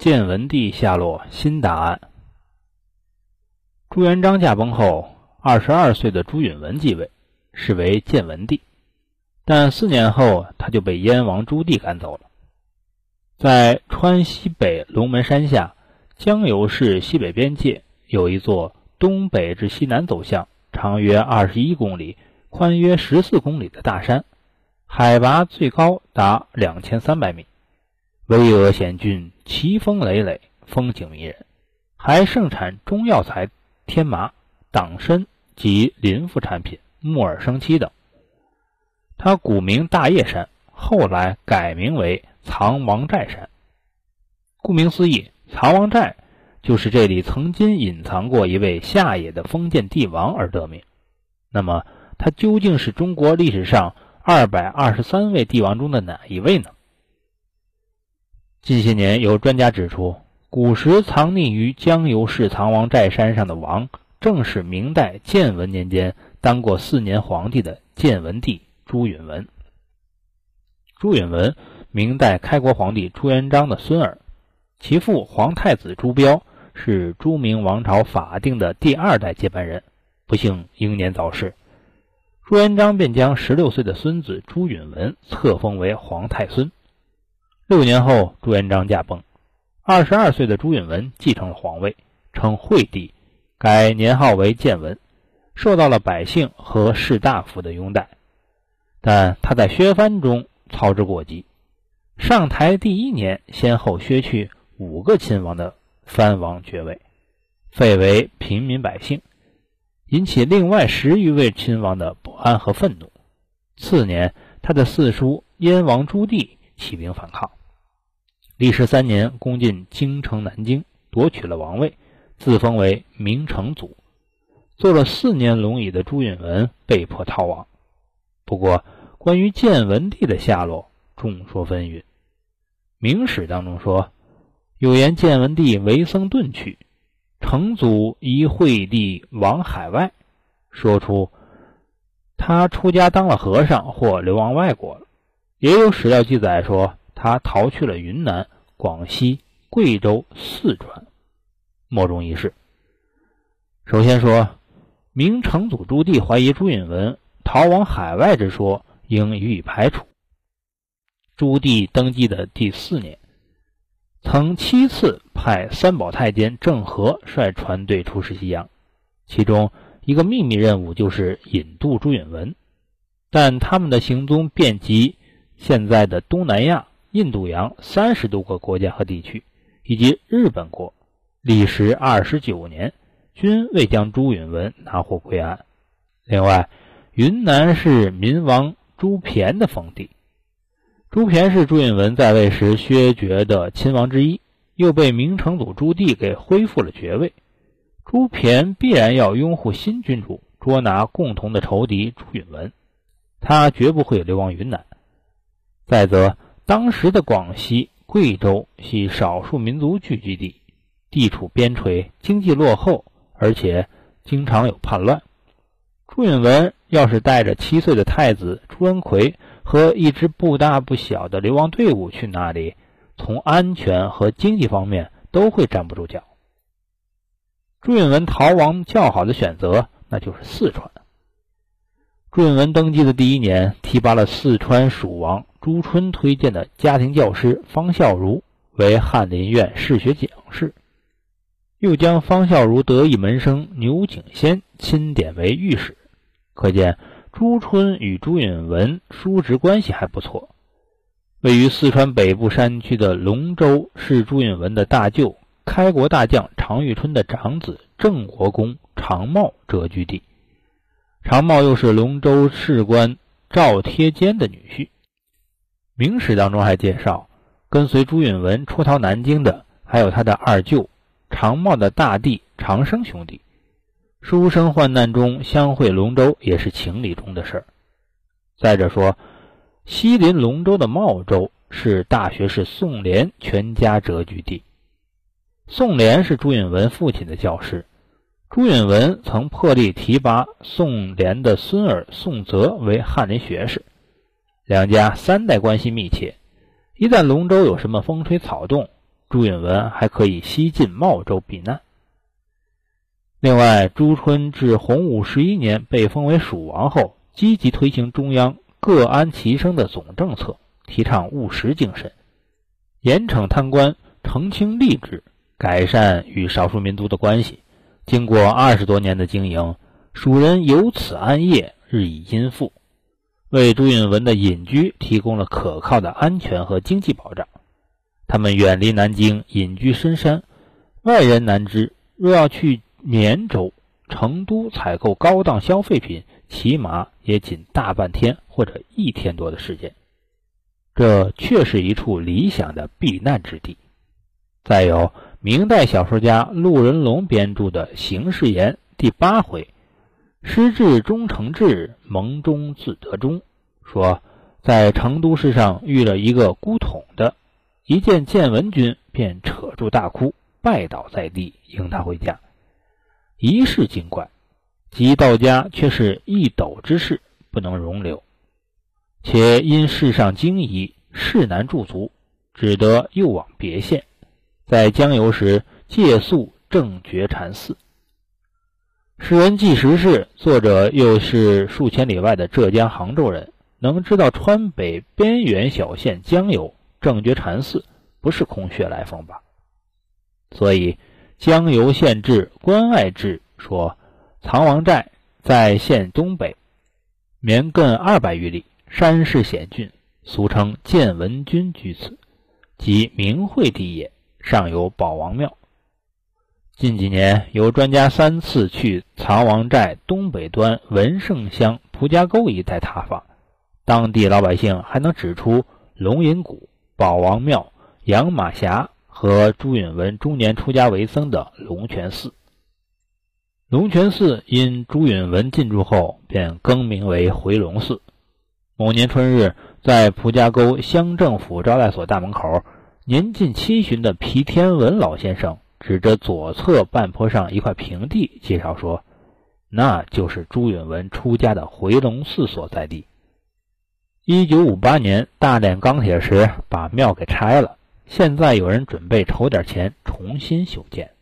建文帝下落新答案。朱元璋驾崩后，二十二岁的朱允文继位，是为建文帝。但四年后，他就被燕王朱棣赶走了。在川西北龙门山下，江油市西北边界，有一座东北至西南走向、长约二十一公里、宽约十四公里的大山，海拔最高达两千三百米。巍峨险峻，奇峰累累，风景迷人，还盛产中药材天麻、党参及林副产品木耳、生漆等。它古名大叶山，后来改名为藏王寨山。顾名思义，藏王寨就是这里曾经隐藏过一位下野的封建帝王而得名。那么，他究竟是中国历史上二百二十三位帝王中的哪一位呢？近些年，有专家指出，古时藏匿于江油市藏王寨山上的王，正是明代建文年间当过四年皇帝的建文帝朱允文。朱允文，明代开国皇帝朱元璋的孙儿，其父皇太子朱标是朱明王朝法定的第二代接班人，不幸英年早逝，朱元璋便将十六岁的孙子朱允文册封为皇太孙。六年后，朱元璋驾崩，二十二岁的朱允文继承了皇位，称惠帝，改年号为建文，受到了百姓和士大夫的拥戴。但他在削藩中操之过急，上台第一年，先后削去五个亲王的藩王爵位，废为平民百姓，引起另外十余位亲王的不安和愤怒。次年，他的四叔燕王朱棣起兵反抗。历时三年，攻进京城南京，夺取了王位，自封为明成祖。做了四年龙椅的朱允文被迫逃亡。不过，关于建文帝的下落，众说纷纭。《明史》当中说，有言建文帝为僧遁去，成祖疑惠帝往海外，说出他出家当了和尚或流亡外国了。也有史料记载说。他逃去了云南、广西、贵州、四川，莫衷一是。首先说，明成祖朱棣怀疑朱允文逃往海外之说，应予以排除。朱棣登基的第四年，曾七次派三宝太监郑和率船队出使西洋，其中一个秘密任务就是引渡朱允文，但他们的行踪遍及现在的东南亚。印度洋三十多个国家和地区，以及日本国，历时二十九年，均未将朱允文拿获归案。另外，云南是明王朱骈的封地，朱骈是朱允文在位时削爵的亲王之一，又被明成祖朱棣给恢复了爵位。朱骈必然要拥护新君主，捉拿共同的仇敌朱允文，他绝不会流亡云南。再则，当时的广西、贵州系少数民族聚居地，地处边陲，经济落后，而且经常有叛乱。朱允文要是带着七岁的太子朱文奎和一支不大不小的流亡队伍去那里，从安全和经济方面都会站不住脚。朱允文逃亡较好的选择，那就是四川。朱允文登基的第一年，提拔了四川蜀王。朱春推荐的家庭教师方孝孺为翰林院士学讲士，又将方孝孺得意门生牛景先钦点为御史，可见朱春与朱允文叔侄关系还不错。位于四川北部山区的龙州是朱允文的大舅开国大将常遇春的长子郑国公常茂谪居地，常茂又是龙州士官赵贴坚的女婿。明史当中还介绍，跟随朱允文出逃南京的还有他的二舅常茂的大弟常生兄弟，书生患难中相会龙州也是情理中的事儿。再者说，西临龙州的茂州是大学士宋濂全家谪居地，宋濂是朱允文父亲的教师，朱允文曾破例提拔宋濂的孙儿宋泽为翰林学士。两家三代关系密切，一旦龙州有什么风吹草动，朱允文还可以西进茂州避难。另外，朱春至洪武十一年被封为蜀王后，积极推行中央各安其生的总政策，提倡务实精神，严惩贪官，澄清吏治，改善与少数民族的关系。经过二十多年的经营，蜀人由此安业，日益殷富，为朱允文的隐居提供了可靠的安全和经济保障。他们远离南京，隐居深山，外人难知。若要去，绵州、成都采购高档消费品，起码也仅大半天或者一天多的时间。这确是一处理想的避难之地。再有，明代小说家陆仁龙编著的《形势言》第八回“失至终成志，蒙中自得中”，说在成都市上遇了一个孤统的，一见建文君便扯住大哭，拜倒在地，迎他回家。一世精怪，即到家却是一斗之事，不能容留。且因世上经仪，事难驻足，只得又往别县。在江油时借宿正觉禅寺。诗人纪实事作者，又是数千里外的浙江杭州人，能知道川北边远小县江油正觉禅寺，不是空穴来风吧？所以。江油县志关外志说，藏王寨在县东北，绵亘二百余里，山势险峻，俗称建文君居此，即明惠地也。上有宝王庙。近几年，有专家三次去藏王寨东北端文胜乡蒲家沟一带踏访，当地老百姓还能指出龙吟谷、宝王庙、养马峡。和朱允文中年出家为僧的龙泉寺。龙泉寺因朱允文进驻后便更名为回龙寺。某年春日，在蒲家沟乡政府招待所大门口，年近七旬的皮天文老先生指着左侧半坡上一块平地，介绍说：“那就是朱允文出家的回龙寺所在地。一九五八年大炼钢铁时，把庙给拆了。”现在有人准备筹点钱重新修建。